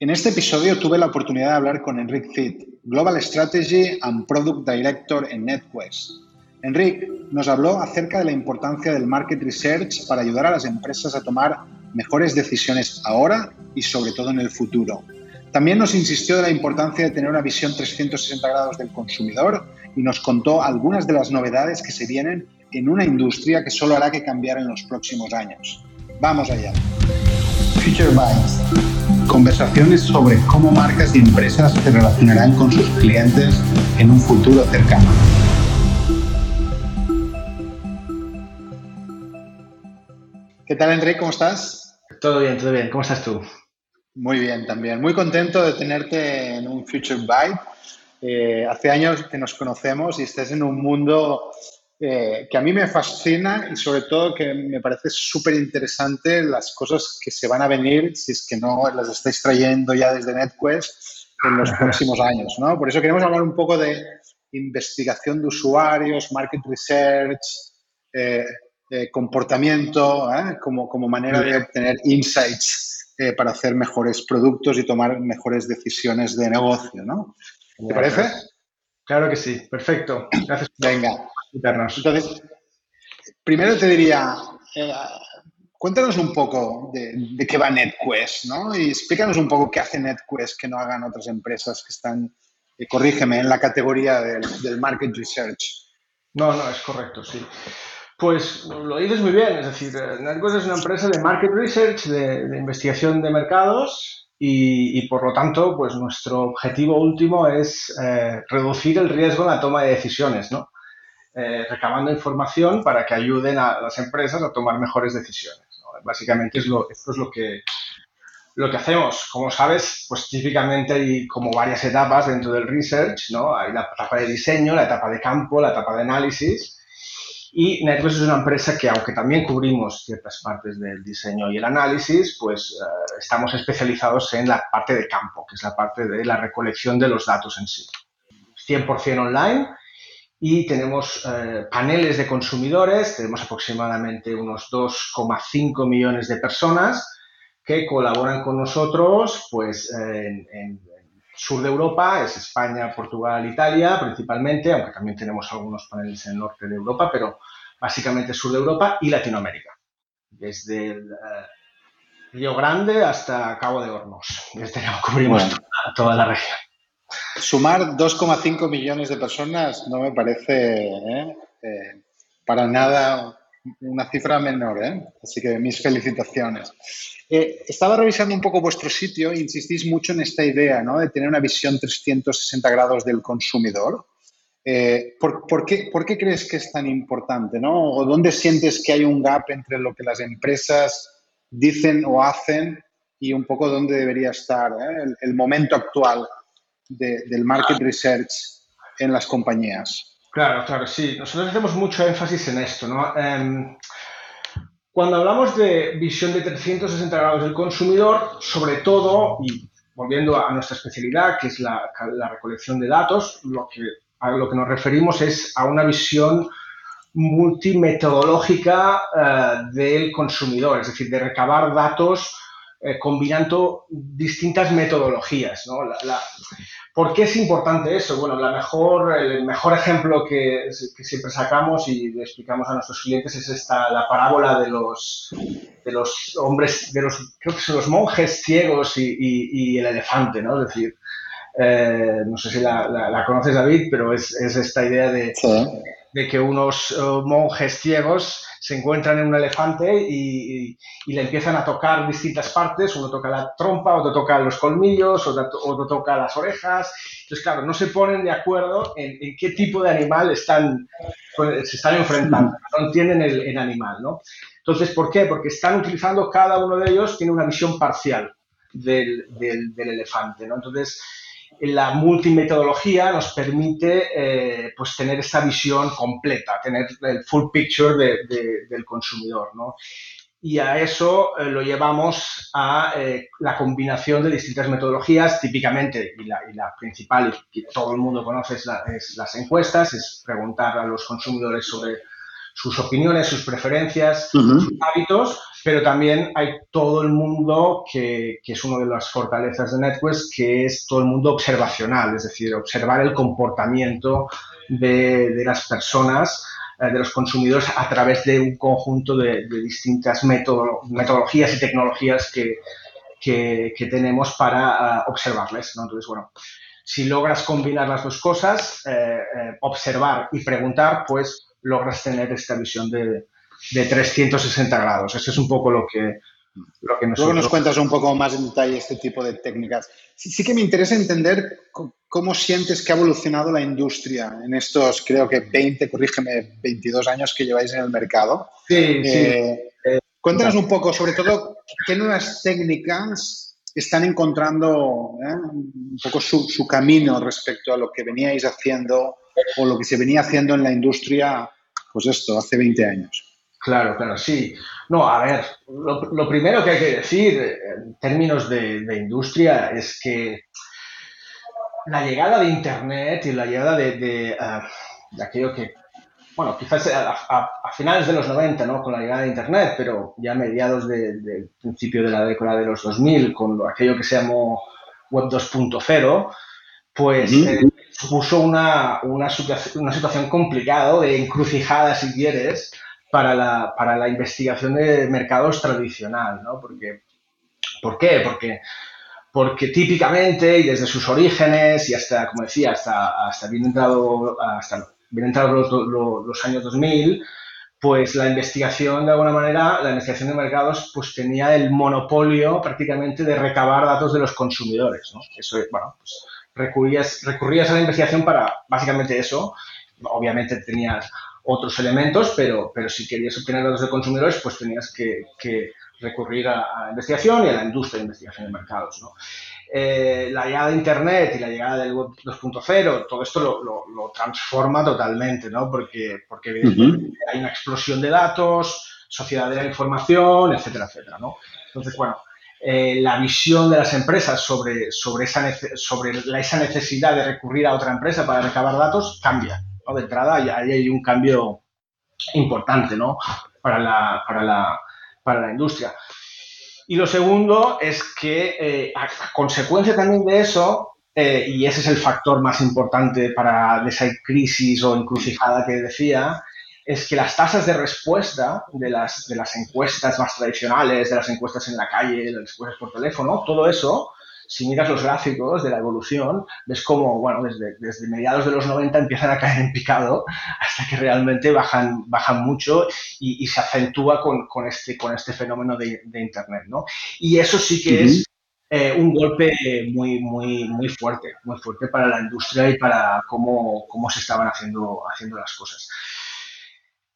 En este episodio tuve la oportunidad de hablar con Enric Fit, Global Strategy and Product Director en NetQuest. Enric nos habló acerca de la importancia del market research para ayudar a las empresas a tomar mejores decisiones ahora y sobre todo en el futuro. También nos insistió de la importancia de tener una visión 360 grados del consumidor y nos contó algunas de las novedades que se vienen en una industria que solo hará que cambiar en los próximos años. Vamos allá. Future Bytes. Conversaciones sobre cómo marcas y empresas se relacionarán con sus clientes en un futuro cercano. ¿Qué tal, Enrique? ¿Cómo estás? Todo bien, todo bien. ¿Cómo estás tú? Muy bien, también. Muy contento de tenerte en un Future Byte. Eh, hace años que nos conocemos y estás en un mundo eh, que a mí me fascina y sobre todo que me parece súper interesante las cosas que se van a venir, si es que no las estáis trayendo ya desde NetQuest en los próximos años. ¿no? Por eso queremos hablar un poco de investigación de usuarios, market research, eh, eh, comportamiento, como, como manera de obtener insights para hacer mejores productos y tomar mejores decisiones de negocio. ¿no? ¿Te parece? Claro que sí, perfecto. Gracias. Venga. Entonces, primero te diría, eh, cuéntanos un poco de, qué va NetQuest, ¿no? Y explícanos un poco qué hace NetQuest que no hagan otras empresas que están, eh, corrígeme, en la categoría del, market research. No, no, es correcto, sí. Pues lo dices muy bien, es decir, eh, NetQuest es una empresa de market research, de, investigación de mercados y, por lo tanto, pues nuestro objetivo último es reducir el riesgo en la toma de decisiones, ¿no? Eh, recabando información para que ayuden a las empresas a tomar mejores decisiones. Básicamente es lo, esto es lo que, lo que hacemos. Como sabes, pues típicamente hay como varias etapas dentro del research, ¿no? Hay la etapa de diseño, la etapa de campo, la etapa de análisis. Y NetQuest es una empresa que, aunque también cubrimos ciertas partes del diseño y el análisis, pues eh, estamos especializados en la parte de campo, que es la parte de la recolección de los datos en sí. 100% online y tenemos eh, paneles de consumidores, tenemos aproximadamente unos 2,5 millones de personas que colaboran con nosotros pues, en, en, sur de Europa, es España, Portugal, Italia principalmente, aunque también tenemos algunos paneles en el norte de Europa, pero básicamente sur de Europa y Latinoamérica, desde el, eh, Río Grande hasta Cabo de Hornos. Desde cubrimos toda la región. Sumar 2,5 millones de personas no me parece ¿eh? Eh, para nada una cifra menor, ¿eh? así que mis felicitaciones. estaba revisando un poco vuestro sitio e insistís mucho en esta idea ¿no? de tener una visión 360 grados del consumidor. ¿por, qué, ¿por, qué, crees que es tan importante? ¿no? ¿O dónde sientes que hay un gap entre lo que las empresas dicen o hacen y un poco dónde debería estar el momento actual del market research en las compañías. Claro, claro, sí. Nosotros hacemos mucho énfasis en esto, ¿no? Em, cuando hablamos de visión de 360 grados del consumidor, sobre todo, y volviendo a nuestra especialidad, que es la, recolección de datos, lo que, a lo que nos referimos es a una visión multimetodológica eh, del consumidor, es decir, de recabar datos eh, combinando distintas metodologías. ¿no? ¿Por qué es importante eso? Bueno, la mejor, el mejor ejemplo que, siempre sacamos y le explicamos a nuestros clientes es esta, la parábola de los, de los hombres, de los, creo que son los monjes ciegos y, el elefante, ¿no? Es decir, eh, no sé si la, conoces, David, pero es, esta idea de, de que unos eh, monjes ciegos se encuentran en un elefante y, le empiezan a tocar distintas partes, uno toca la trompa, otro toca los colmillos, otro, toca las orejas. Entonces, claro, no se ponen de acuerdo en, qué tipo de animal están, se están enfrentando, no entienden el, animal, ¿no? Entonces, ¿por qué? Porque están utilizando, cada uno de ellos tiene una visión parcial del, del elefante, ¿no? Entonces, la multimetodología nos permite eh, pues tener esta visión completa, tener el full picture del consumidor. ¿no? Y a eso eh, lo llevamos a eh, la combinación de distintas metodologías, típicamente, y la, principal, y que todo el mundo conoce, es, las encuestas, es preguntar a los consumidores sobre sus opiniones, sus preferencias, sus hábitos, pero también hay todo el mundo que, que, es una de las fortalezas de NetQuest, que es todo el mundo observacional, es decir, observar el comportamiento de, de las personas, eh, de los consumidores a través de un conjunto de, de distintas metodologías y tecnologías que, que, que tenemos para uh, observarles. ¿no? Entonces, bueno, si logras combinar las dos cosas, eh, eh, observar y preguntar, pues logras tener esta visión de, de 360 grados. Eso es un poco lo que, lo que nosotros... Luego nos cuentas un poco más en detalle este tipo de técnicas. Sí, sí, que me interesa entender cómo sientes que ha evolucionado la industria en estos, creo que 20, corrígeme, 22 años que lleváis en el mercado. Sí, eh, sí. Cuéntanos un poco, sobre todo, qué nuevas técnicas están encontrando ¿eh? un poco su, su, camino respecto a lo que veníais haciendo o lo que se venía haciendo en la industria, pues esto, hace 20 años. Claro, claro, sí. No, a ver, lo, lo primero que hay que decir en términos de, de, industria es que la llegada de Internet y la llegada de, de, uh, de aquello que bueno, quizás a, a, a, finales de los 90, ¿no? Con la llegada de Internet, pero ya a mediados del de, principio de la década de los 2000, con lo, aquello que se llamó Web 2.0, pues uh -huh. eh, supuso una, una, situación, una situación complicada de encrucijada, si quieres, para la, para la investigación de mercados tradicional, ¿no? Porque, ¿Por qué? Porque porque típicamente y desde sus orígenes y hasta, como decía, hasta, hasta bien entrado, hasta bien entrados los, los, los, años 2000, pues la investigación, de alguna manera, la investigación de mercados, pues tenía el monopolio prácticamente de recabar datos de los consumidores, ¿no? Eso, bueno, pues recurrías, recurrías a la investigación para básicamente eso. Obviamente tenías otros elementos, pero, pero si querías obtener datos de consumidores, pues tenías que, que recurrir a, a, la investigación y a la industria de investigación de mercados, ¿no? eh, la llegada de Internet y la llegada del Web 2.0, todo esto lo, lo, lo, transforma totalmente, ¿no? Porque, porque uh -huh. hay una explosión de datos, sociedad de la información, etcétera, etcétera, ¿no? Entonces, bueno, eh, la visión de las empresas sobre, sobre, esa, sobre la, esa necesidad de recurrir a otra empresa para recabar datos cambia, De entrada, ahí hay un cambio importante, ¿no? Para la, para la, para la industria. Y lo segundo es que, eh, a, a, consecuencia también de eso, eh, y ese es el factor más importante para esa crisis o encrucijada que decía, es que las tasas de respuesta de las, de las encuestas más tradicionales, de las encuestas en la calle, de las encuestas por teléfono, todo eso si miras los gráficos de la evolución, ves como, bueno, desde, desde mediados de los 90 empiezan a caer en picado hasta que realmente bajan, bajan mucho y, y se acentúa con, con, este, con este fenómeno de, de, Internet, ¿no? Y eso sí que uh -huh. es eh, un golpe muy, muy, muy fuerte, muy fuerte para la industria y para cómo, cómo se estaban haciendo, haciendo las cosas.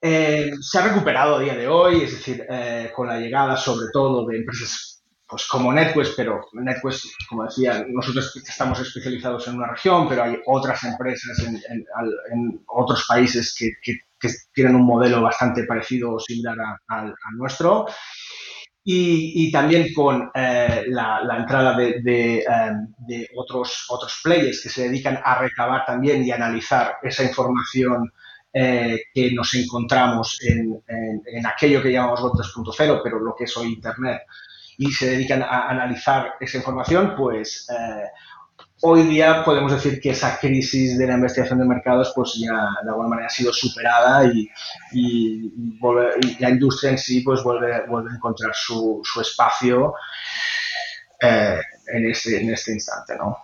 Eh, se ha recuperado a día de hoy, es decir, eh, con la llegada sobre todo de empresas pues como NetQuest, pero NetQuest, como decía, nosotros estamos especializados en una región, pero hay otras empresas en, en, en otros países que, que, que, tienen un modelo bastante parecido o similar al nuestro. Y, y, también con eh, la, la, entrada de, de, um, de, otros, otros players que se dedican a recabar también y analizar esa información eh, que nos encontramos en, en, aquello que llamamos Web 2.0, pero lo que es hoy Internet, y se dedican a analizar esa información, pues eh, hoy día podemos decir que esa crisis de la investigación de mercados pues ya de alguna manera ha sido superada y, la industria en sí pues vuelve, vuelve a encontrar su, espacio eh, en, este, en este instante, ¿no?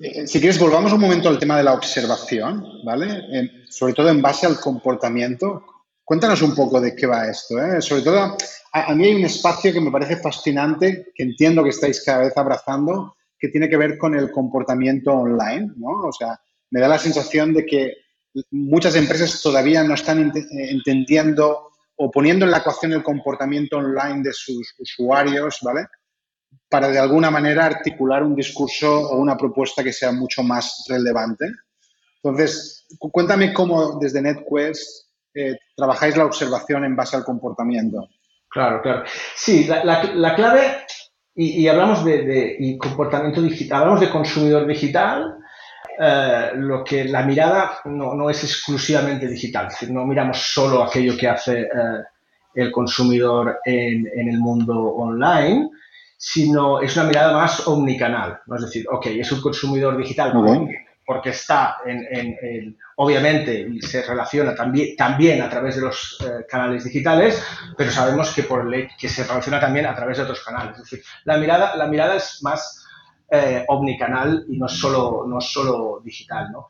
Eh, si quieres, volvamos un momento al tema de la observación, ¿vale? Sobre todo en base al comportamiento. Cuéntanos un poco de qué va esto, ¿eh? Sobre todo, a, mí hay un espacio que me parece fascinante, que entiendo que estáis cada vez abrazando, que tiene que ver con el comportamiento online, ¿no? O sea, me da la sensación de que muchas empresas todavía no están ent entendiendo o poniendo en la ecuación el comportamiento online de sus usuarios, ¿vale? Para de alguna manera articular un discurso o una propuesta que sea mucho más relevante. Entonces, cuéntame cómo desde NetQuest eh, trabajáis la observación en base al comportamiento. Claro, claro. Sí, la, la, la clave, y, y, hablamos de, de y comportamiento digital, hablamos de consumidor digital, eh, lo que la mirada no, no, es exclusivamente digital, es decir, no miramos solo aquello que hace eh, el consumidor en, el mundo online, sino es una mirada más omnicanal. ¿no? Es decir, ok, es un consumidor digital porque, está en, obviamente, y se relaciona también, a través de los eh, canales digitales, pero sabemos que, se relaciona también a través de otros canales. Es decir, la mirada, es más eh, omnicanal y no solo, no solo digital. ¿no?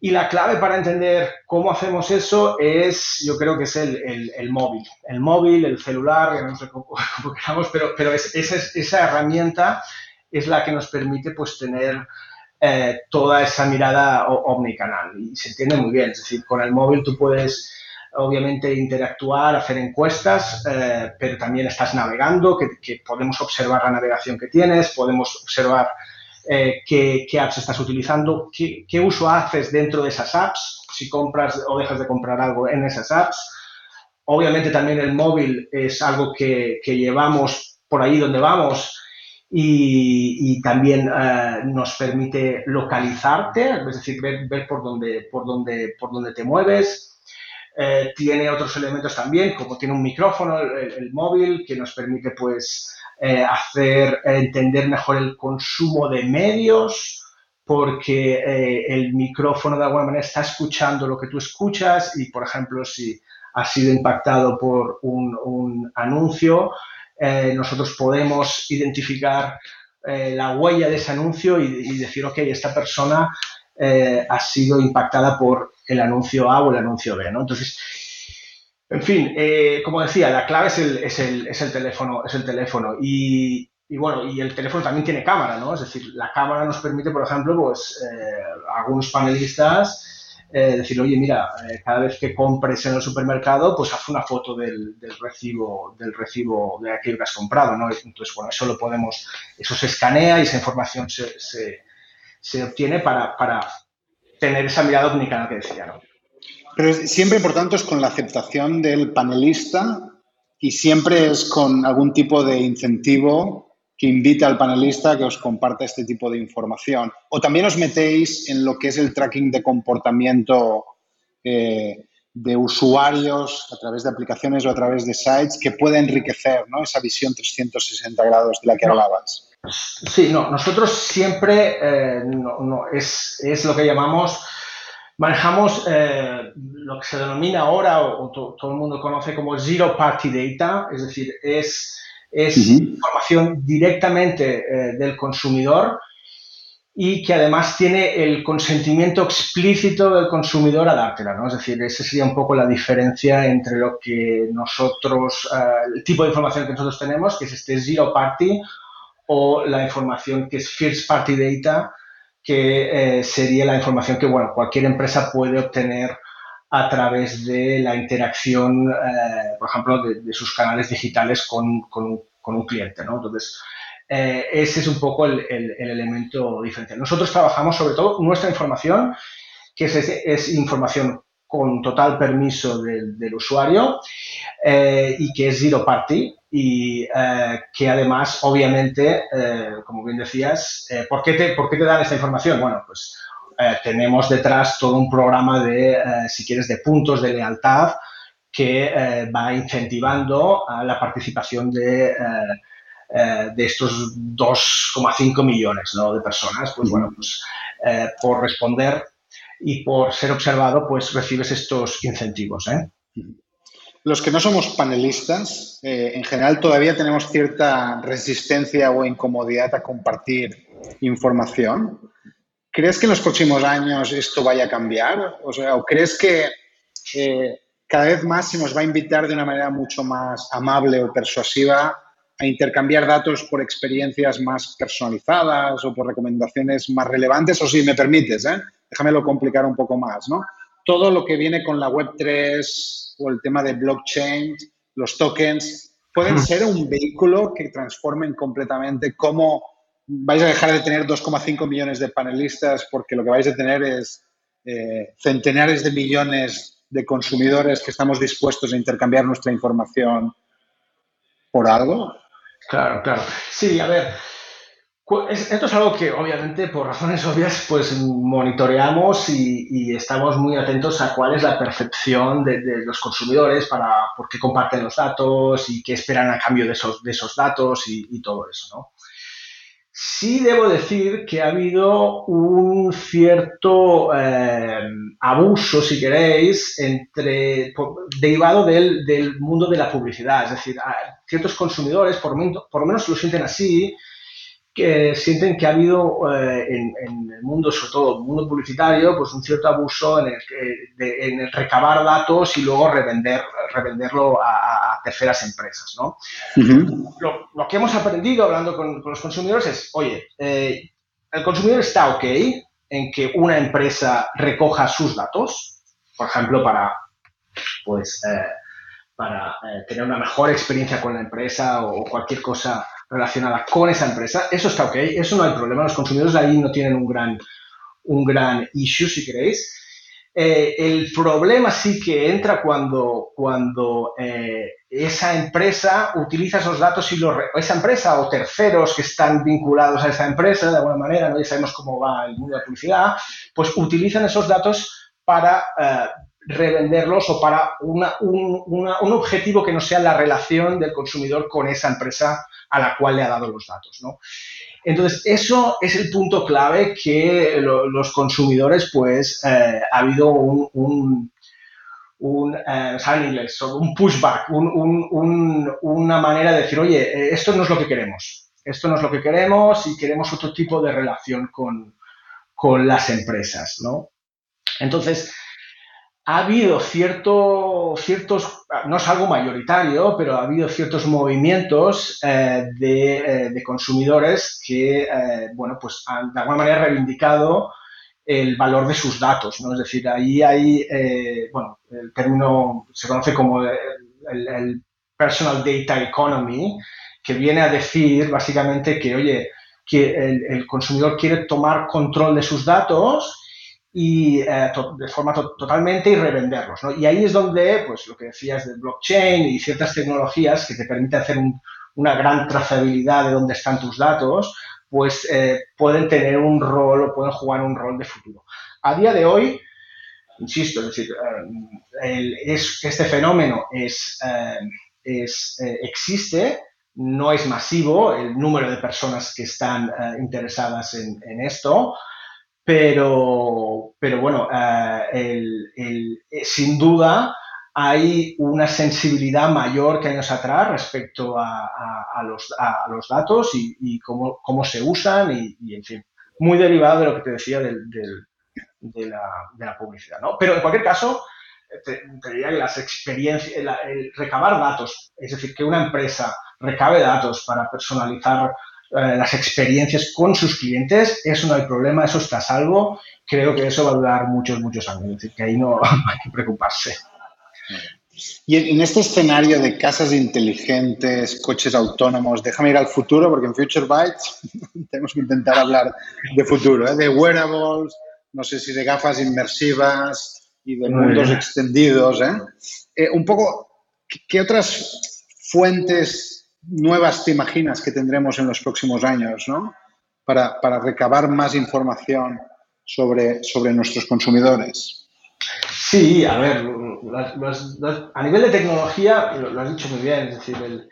Y la clave para entender cómo hacemos eso es, yo creo que es el, móvil. El móvil, el celular, no sé cómo, queramos, pero, pero es, esa, esa, herramienta es la que nos permite pues tener eh, toda esa mirada omnicanal. Y se entiende muy bien, es decir, con el móvil tú puedes obviamente interactuar, hacer encuestas, eh, pero también estás navegando, que, que podemos observar la navegación que tienes, podemos observar eh, qué, apps estás utilizando, qué, uso haces dentro de esas apps, si compras o dejas de comprar algo en esas apps. Obviamente también el móvil es algo que, llevamos por ahí donde vamos y, también eh, nos permite localizarte, es decir, ver, por, dónde, por, dónde, por dónde te mueves. Eh, tiene otros elementos también, como tiene un micrófono, el móvil, que nos permite pues eh, hacer entender mejor el consumo de medios, porque el micrófono de alguna manera está escuchando lo que tú escuchas y, por ejemplo, si ha sido impactado por un, anuncio, eh, nosotros podemos identificar la huella de ese anuncio y, decir, ok, esta persona ha sido impactada por el anuncio A o el anuncio B, ¿no? Entonces, en fin, eh, como decía, la clave es el, es el, es el teléfono, es el teléfono. Y, y, bueno, y el teléfono también tiene cámara, ¿no? Es decir, la cámara nos permite, por ejemplo, pues eh, algunos panelistas eh, decir, oye, mira, cada vez que compres en el supermercado, pues haz una foto del, del, recibo, del recibo de aquello que has comprado, ¿no? Entonces, bueno, eso lo podemos, eso se escanea y esa información se, se, se obtiene para, para tener esa mirada omnicanal que decía, ¿no? Pero siempre, por tanto, es con la aceptación del panelista y siempre es con algún tipo de incentivo que invita al panelista que os comparta este tipo de información. O también os metéis en lo que es el tracking de comportamiento eh, de usuarios a través de aplicaciones o a través de sites que puede enriquecer ¿no? esa visión 360 grados de la que hablabas. Sí, no, nosotros siempre eh, no, es, es lo que llamamos Manejamos eh, lo que se denomina ahora, o, todo el mundo conoce como Zero Party Data, es decir, es, es información directamente eh, del consumidor y que además tiene el consentimiento explícito del consumidor a dártela, ¿no? Es decir, esa sería un poco la diferencia entre lo que nosotros, eh, el tipo de información que nosotros tenemos, que es este Zero Party, o la información que es First Party Data, que eh, sería la información que bueno, cualquier empresa puede obtener a través de la interacción, eh, por ejemplo, de, sus canales digitales con, con, un cliente. ¿no? Entonces, eh, ese es un poco el, el, elemento diferente. Nosotros trabajamos sobre todo nuestra información, que es, es información con total permiso del, del usuario y que es zero party, y eh, que además, obviamente, eh, como bien decías, eh, ¿por, qué te, ¿por qué te dan esta información? Bueno, pues tenemos detrás todo un programa de, si quieres, de puntos de lealtad que va incentivando a la participación de, de estos 2,5 millones ¿no? de personas. Pues bueno, pues por responder y por ser observado, pues recibes estos incentivos. ¿eh? Los que no somos panelistas, eh, en general todavía tenemos cierta resistencia o incomodidad a compartir información. ¿Crees que en los próximos años esto vaya a cambiar? O, sea, ¿o crees que eh, cada vez más se nos va a invitar de una manera mucho más amable o persuasiva a intercambiar datos por experiencias más personalizadas o por recomendaciones más relevantes? O si me permites, ¿eh? déjamelo complicar un poco más, ¿no? Todo lo que viene con la Web3, o el tema de blockchain, los tokens, pueden ser un vehículo que transformen completamente cómo vais a dejar de tener 2,5 millones de panelistas porque lo que vais a tener es eh, centenares de millones de consumidores que estamos dispuestos a intercambiar nuestra información por algo. Claro, claro. Sí, a ver, Esto es algo que obviamente por razones obvias pues monitoreamos y, estamos muy atentos a cuál es la percepción de, los consumidores para por qué comparten los datos y qué esperan a cambio de esos, datos y todo eso, ¿no? Sí debo decir que ha habido un cierto eh, abuso, si queréis, entre, derivado del, del, mundo de la publicidad. Es decir, ciertos consumidores, por, por lo menos lo sienten así, que sienten que ha habido eh, en, el mundo, sobre todo el mundo publicitario, pues un cierto abuso en el, recabar datos y luego revender, revenderlo a, terceras empresas. ¿no? lo, que hemos aprendido hablando con, los consumidores es, oye, eh, el consumidor está ok en que una empresa recoja sus datos, por ejemplo, para, pues, eh, para tener una mejor experiencia con la empresa o cualquier cosa relacionada con esa empresa, eso está ok, eso no hay problema, los consumidores de ahí no tienen un gran, un gran issue, si queréis. Eh, el problema sí que entra cuando, cuando eh, esa empresa utiliza esos datos y los, esa empresa o terceros que están vinculados a esa empresa, de alguna manera, ¿no? ya sabemos cómo va el mundo de la publicidad, pues utilizan esos datos para eh, revenderlos o para un, un, objetivo que no sea la relación del consumidor con esa empresa a la cual le ha dado los datos. ¿no? Entonces, eso es el punto clave que los consumidores, pues, eh, ha habido un, un, un eh, inglés? un pushback, una manera de decir, oye, eh, esto no es lo que queremos, esto no es lo que queremos y queremos otro tipo de relación con, con las empresas, ¿no? Entonces, ha habido cierto, ciertos, no es algo mayoritario, pero ha habido ciertos movimientos eh, eh, de, consumidores que, eh, bueno, pues han de alguna manera reivindicado el valor de sus datos, ¿no? Es decir, ahí hay, bueno, el término se conoce como el, Personal Data Economy, que viene a decir básicamente que, oye, que el consumidor quiere tomar control de sus datos y eh, de forma totalmente y revenderlos. ¿no? Y ahí es donde, pues lo que decías del blockchain y ciertas tecnologías que te permiten hacer una gran trazabilidad de dónde están tus datos, pues eh, pueden tener un rol o pueden jugar un rol de futuro. A día de hoy, insisto, es decir, eh, es, este fenómeno es, es existe, no es masivo el número de personas que están interesadas en, en esto, pero, pero bueno, eh, eh, sin duda hay una sensibilidad mayor que años atrás respecto a, los, datos y, cómo, se usan y, en fin, muy derivado de lo que te decía de, la, publicidad. ¿no? Pero en cualquier caso, te, diría que las experiencias, el recabar datos, es decir, que una empresa recabe datos para personalizar eh, las experiencias con sus clientes, eso no hay problema, eso está a salvo. Creo que eso va a durar muchos, muchos años, es decir, que ahí no, hay que preocuparse. Y en este escenario de casas inteligentes, coches autónomos, déjame ir al futuro, porque en Future Bytes tenemos que intentar hablar de futuro, ¿eh? de wearables, no sé si de gafas inmersivas y de mundos extendidos. ¿eh? ¿eh? un poco, ¿qué otras fuentes nuevas te imaginas que tendremos en los próximos años, ¿no? Para, recabar más información sobre, sobre nuestros consumidores. Sí, a ver, a nivel de tecnología, lo, has dicho muy bien, es decir,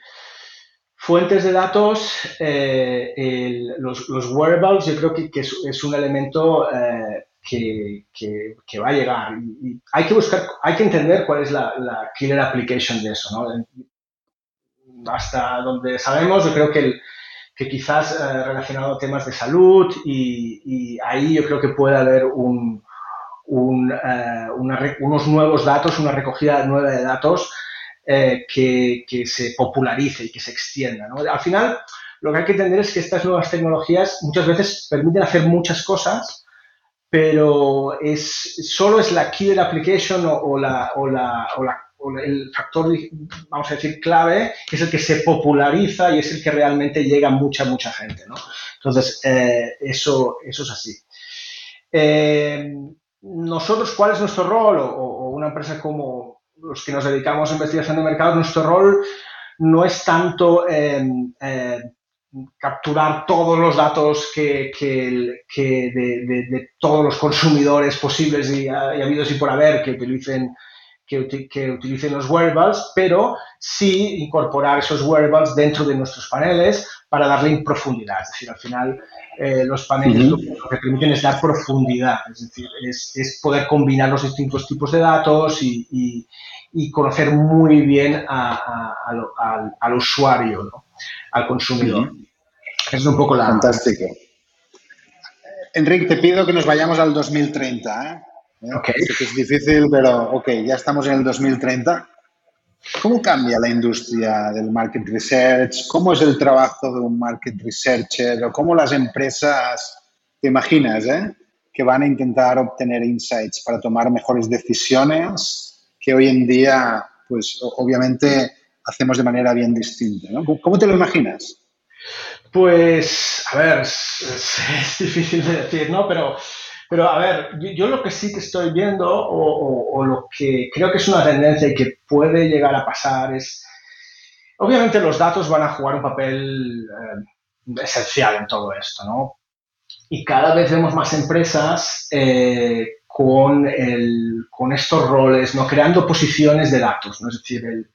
fuentes de datos, eh, los, wearables, yo creo que, es, un elemento eh, que, va a llegar. Hay que buscar, hay que entender cuál es la, la killer application de eso, ¿no? Hasta donde sabemos, yo creo que, que quizás eh, relacionado a temas de salud y, ahí yo creo que puede haber un, eh, unos nuevos datos, una recogida nueva de datos eh, que, que, se popularice y que se extienda. Al final, lo que hay que entender es que estas nuevas tecnologías muchas veces permiten hacer muchas cosas, pero es, solo es la killer application o, la, o, o la el factor, vamos a decir, clave, que es el que se populariza y es el que realmente llega a mucha, mucha gente. ¿no? Entonces, eh, eso, eso es así. Eh, nosotros, ¿cuál es nuestro rol? O, una empresa como los que nos dedicamos a investigación de mercado, nuestro rol no es tanto eh, capturar todos los datos que, de, todos los consumidores posibles y, y habidos y por haber que utilicen que, que, utilicen los wearables, pero sí incorporar esos wearables dentro de nuestros paneles para darle profundidad. Es decir, al final eh, los paneles lo, que permiten es dar profundidad, es decir, es, poder combinar los distintos tipos de datos y, conocer muy bien al, usuario, al consumidor. Es un poco la... Fantástico. Enrique, te pido que nos vayamos al 2030. ¿eh? Okay. que es difícil, pero ok, ya estamos en el 2030. ¿Cómo cambia la industria del market research? ¿Cómo es el trabajo de un market researcher? ¿O cómo las empresas, te imaginas, eh, que van a intentar obtener insights para tomar mejores decisiones que hoy en día, pues obviamente hacemos de manera bien distinta? ¿no? ¿Cómo te lo imaginas? Pues, a ver, es difícil de decir, ¿no? Pero pero a ver, yo, lo que sí que estoy viendo o, lo que creo que es una tendencia y que puede llegar a pasar es, obviamente los datos van a jugar un papel eh, esencial en todo esto, ¿no? Y cada vez vemos más empresas eh, con, el, con estos roles, ¿no? Creando posiciones de datos, ¿no? Es decir, el,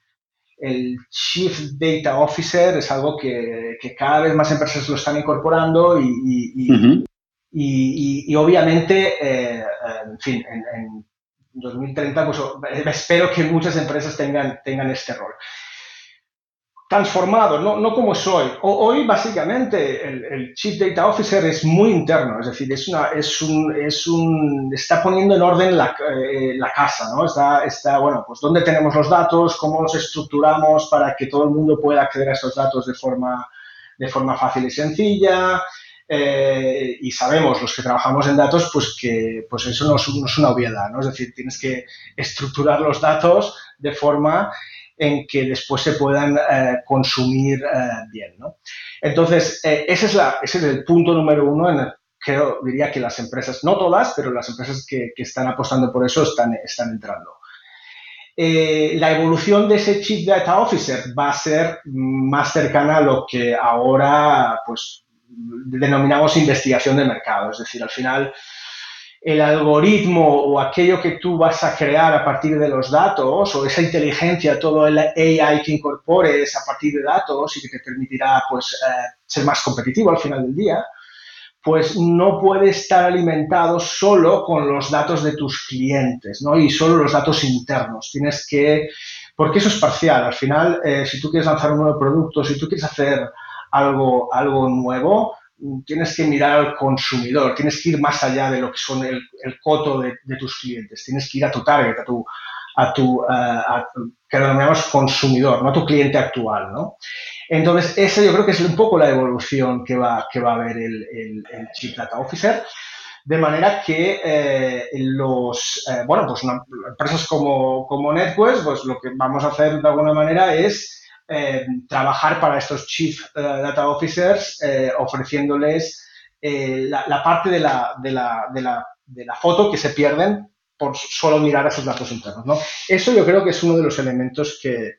el Chief Data Officer es algo que, que, cada vez más empresas lo están incorporando y, y, obviamente, eh, en fin, en, 2030, pues eh, espero que muchas empresas tengan, tengan este rol. Transformado, no, no como soy. hoy, básicamente, el, Chief Data Officer es muy interno, es decir, es una, es un, es un, está poniendo en orden la, eh, la casa, ¿no? Está, está, bueno, pues dónde tenemos los datos, cómo los estructuramos para que todo el mundo pueda acceder a estos datos de forma, de forma fácil y sencilla, eh, y sabemos los que trabajamos en datos, pues que pues eso no es, una obviedad, ¿no? Es decir, tienes que estructurar los datos de forma en que después se puedan eh, consumir eh, bien, ¿no? Entonces, ese, es la, ese es el punto número uno en el que diría que las empresas, no todas, pero las empresas que, que están apostando por eso están, están entrando. la evolución de ese Chief Data Officer va a ser más cercana a lo que ahora pues, denominamos investigación de mercado. Es decir, al final el algoritmo o aquello que tú vas a crear a partir de los datos o esa inteligencia, todo el AI que incorpores a partir de datos y que te permitirá pues, eh, ser más competitivo al final del día, pues no puede estar alimentado solo con los datos de tus clientes ¿no? y solo los datos internos. Tienes que, porque eso es parcial. Al final, eh, si tú quieres lanzar un nuevo producto, si tú quieres hacer algo, algo nuevo, tienes que mirar al consumidor, tienes que ir más allá de lo que son el, coto de, tus clientes, tienes que ir a tu target, a tu, a tu, a, que lo denominamos consumidor, no a tu cliente actual, ¿no? Entonces, esa yo creo que es un poco la evolución que va, que va a haber el, el, Chief Data Officer. De manera que eh, los, eh, bueno, pues empresas como, como NetQuest, pues lo que vamos a hacer de alguna manera es eh, trabajar para estos Chief eh, Data Officers eh, ofreciéndoles la, parte de la, de, la, de, de la, foto que se pierden por solo mirar a esos datos internos. ¿no? Eso yo creo que es uno de los elementos que,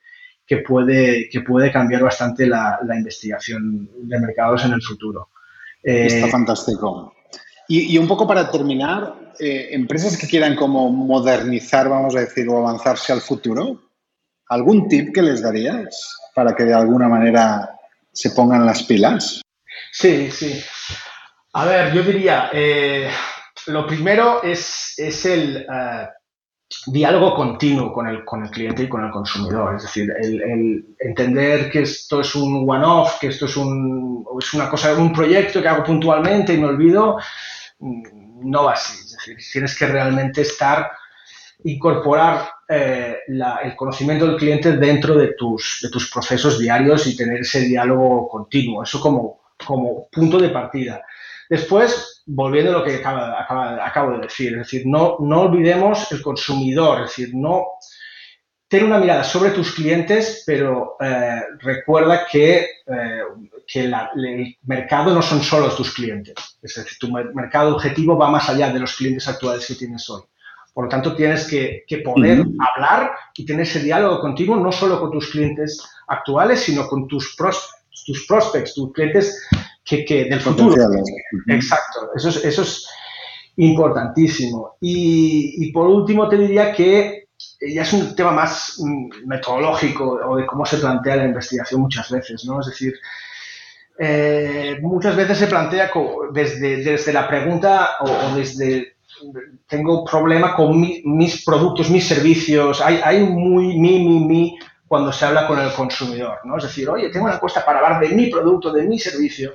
que puede, que puede cambiar bastante la, investigación de mercados en el futuro. Está fantástico. Y, y, un poco para terminar, empresas que quieran como modernizar, vamos a decir, o avanzarse al futuro, ¿algún tip que les darías? para que de alguna manera se pongan las pilas? Sí, sí. A ver, yo diría, eh, lo primero es, es el eh, diálogo continuo con el, con el cliente y con el consumidor. Es decir, entender que esto es un one-off, que esto es, un, es una cosa, un proyecto que hago puntualmente y me olvido, mm, no va así. Es decir, tienes que realmente estar incorporar eh, el conocimiento del cliente dentro de tus, de tus procesos diarios y tener ese diálogo continuo. Eso como, como punto de partida. Después, volviendo a lo que acabo de decir, es decir, no, no olvidemos el consumidor, es decir, no tener una mirada sobre tus clientes, pero eh, recuerda que, eh, que el mercado no son solo tus clientes. Es decir, tu mercado objetivo va más allá de los clientes actuales que tienes hoy. Por lo tanto, tienes que, poder hablar y tener ese diálogo continuo no solo con tus clientes actuales, sino con tus tus prospects, tus clientes que, que del futuro. Exacto, eso es, eso es importantísimo. Y, y, por último te diría que ya es un tema más mm, metodológico o de cómo se plantea la investigación muchas veces, ¿no? Es decir, eh, muchas veces se plantea desde, desde la pregunta o, desde tengo problema con mis productos, mis servicios, hay, hay muy mi, mi, mi cuando se habla con el consumidor, ¿no? Es decir, oye, tengo una encuesta para hablar de mi producto, de mi servicio,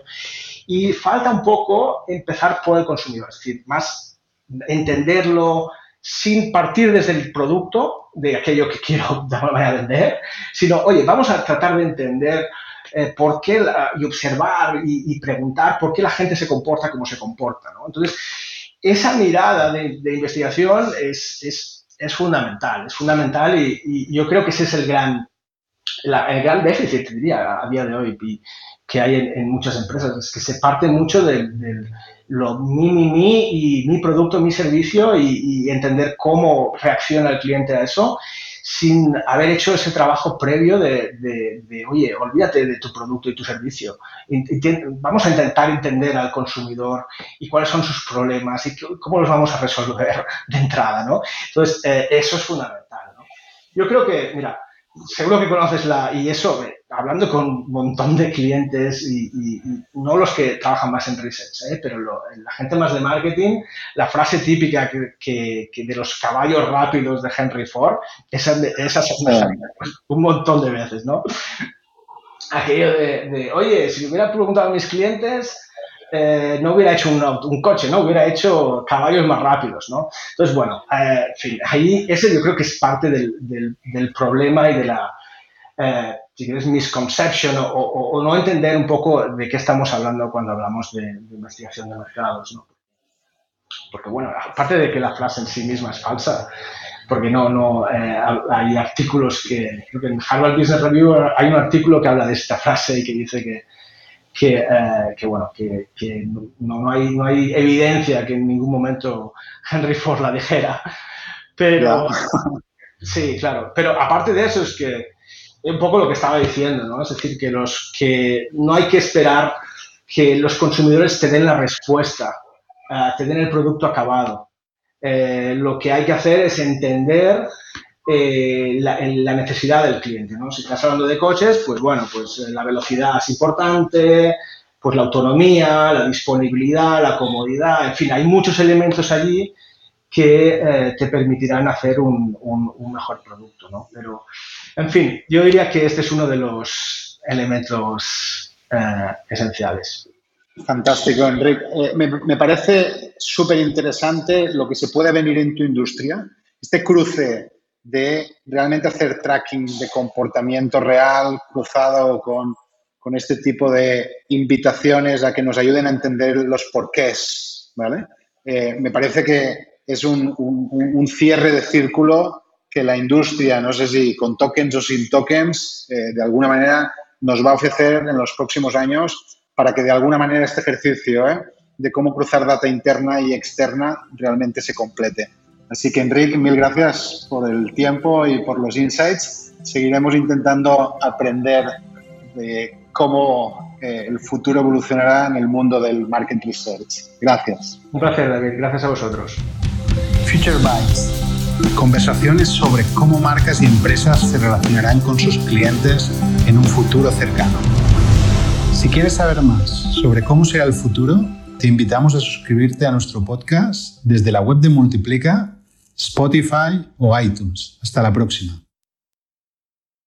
y falta un poco empezar por el consumidor, es decir, más entenderlo sin partir desde el producto, de aquello que quiero manera vender, sino, oye, vamos a tratar de entender eh, por qué y observar y, preguntar por qué la gente se comporta como se comporta. ¿no? Entonces, esa mirada de, investigación es, es, es, fundamental, es fundamental y, yo creo que ese es el gran, el gran déficit, diría, a día de hoy que hay en, muchas empresas, es que se parte mucho de lo mi, mi, mi y mi producto, mi servicio y entender cómo reacciona el cliente a eso sin haber hecho ese trabajo previo de, de, oye, olvídate de tu producto y tu servicio. Vamos a intentar entender al consumidor y cuáles son sus problemas y cómo los vamos a resolver de entrada, ¿no? Entonces, eh, eso es fundamental, ¿no? Yo creo que, mira, seguro que conoces la, y eso, hablando con un montón de clientes y, no los que trabajan más en research, ¿eh? pero la gente más de marketing, la frase típica que, de los caballos rápidos de Henry Ford, esa, esa, un montón de veces, ¿no? Aquello de, oye, si hubiera preguntado a mis clientes, eh, no hubiera hecho un, un, coche, ¿no? Hubiera hecho caballos más rápidos, ¿no? Entonces, bueno, eh, en fin, ahí ese yo creo que es parte del, del, problema y de la, eh, si quieres, misconception o, o, no entender un poco de qué estamos hablando cuando hablamos de, investigación de mercados, ¿no? Porque, bueno, aparte de que la frase en sí misma es falsa, porque no, no, hay artículos que, creo que en Harvard Business Review hay un artículo que habla de esta frase y que dice que que, eh, que bueno, que, que no, no, hay, no hay evidencia que en ningún momento Henry Ford la dijera. Pero, sí, claro. Pero aparte de eso es que un poco lo que estaba diciendo, ¿no? Es decir, que, los, que no hay que esperar que los consumidores te den la respuesta, uh, te den el producto acabado. Eh, lo que hay que hacer es entender eh, la, necesidad del cliente. ¿no? Si estás hablando de coches, pues bueno, pues eh, la velocidad es importante, pues la autonomía, la disponibilidad, la comodidad, en fin, hay muchos elementos allí que eh, te permitirán hacer un, mejor producto. ¿no? Pero, en fin, yo diría que este es uno de los elementos esenciales. Fantástico, Enrique. me, me parece súper interesante lo que se puede venir en tu industria. Este cruce de realmente hacer tracking de comportamiento real cruzado con, con este tipo de invitaciones a que nos ayuden a entender los porqués, ¿vale? Eh, me parece que es un, un, cierre de círculo que la industria, no sé si con tokens o sin tokens, eh, de alguna manera nos va a ofrecer en los próximos años para que de alguna manera este ejercicio ¿eh? de cómo cruzar data interna y externa realmente se complete. Así que, Enrique, mil gracias por el tiempo y por los insights. Seguiremos intentando aprender de cómo eh, el futuro evolucionará en el mundo del market research. Gracias. Un placer, David. Gracias a vosotros. Future Bytes. Conversaciones sobre cómo marcas y empresas se relacionarán con sus clientes en un futuro cercano. Si quieres saber más sobre cómo será el futuro, te invitamos a suscribirte a nuestro podcast desde la web de Multiplica Spotify o iTunes. Hasta la próxima.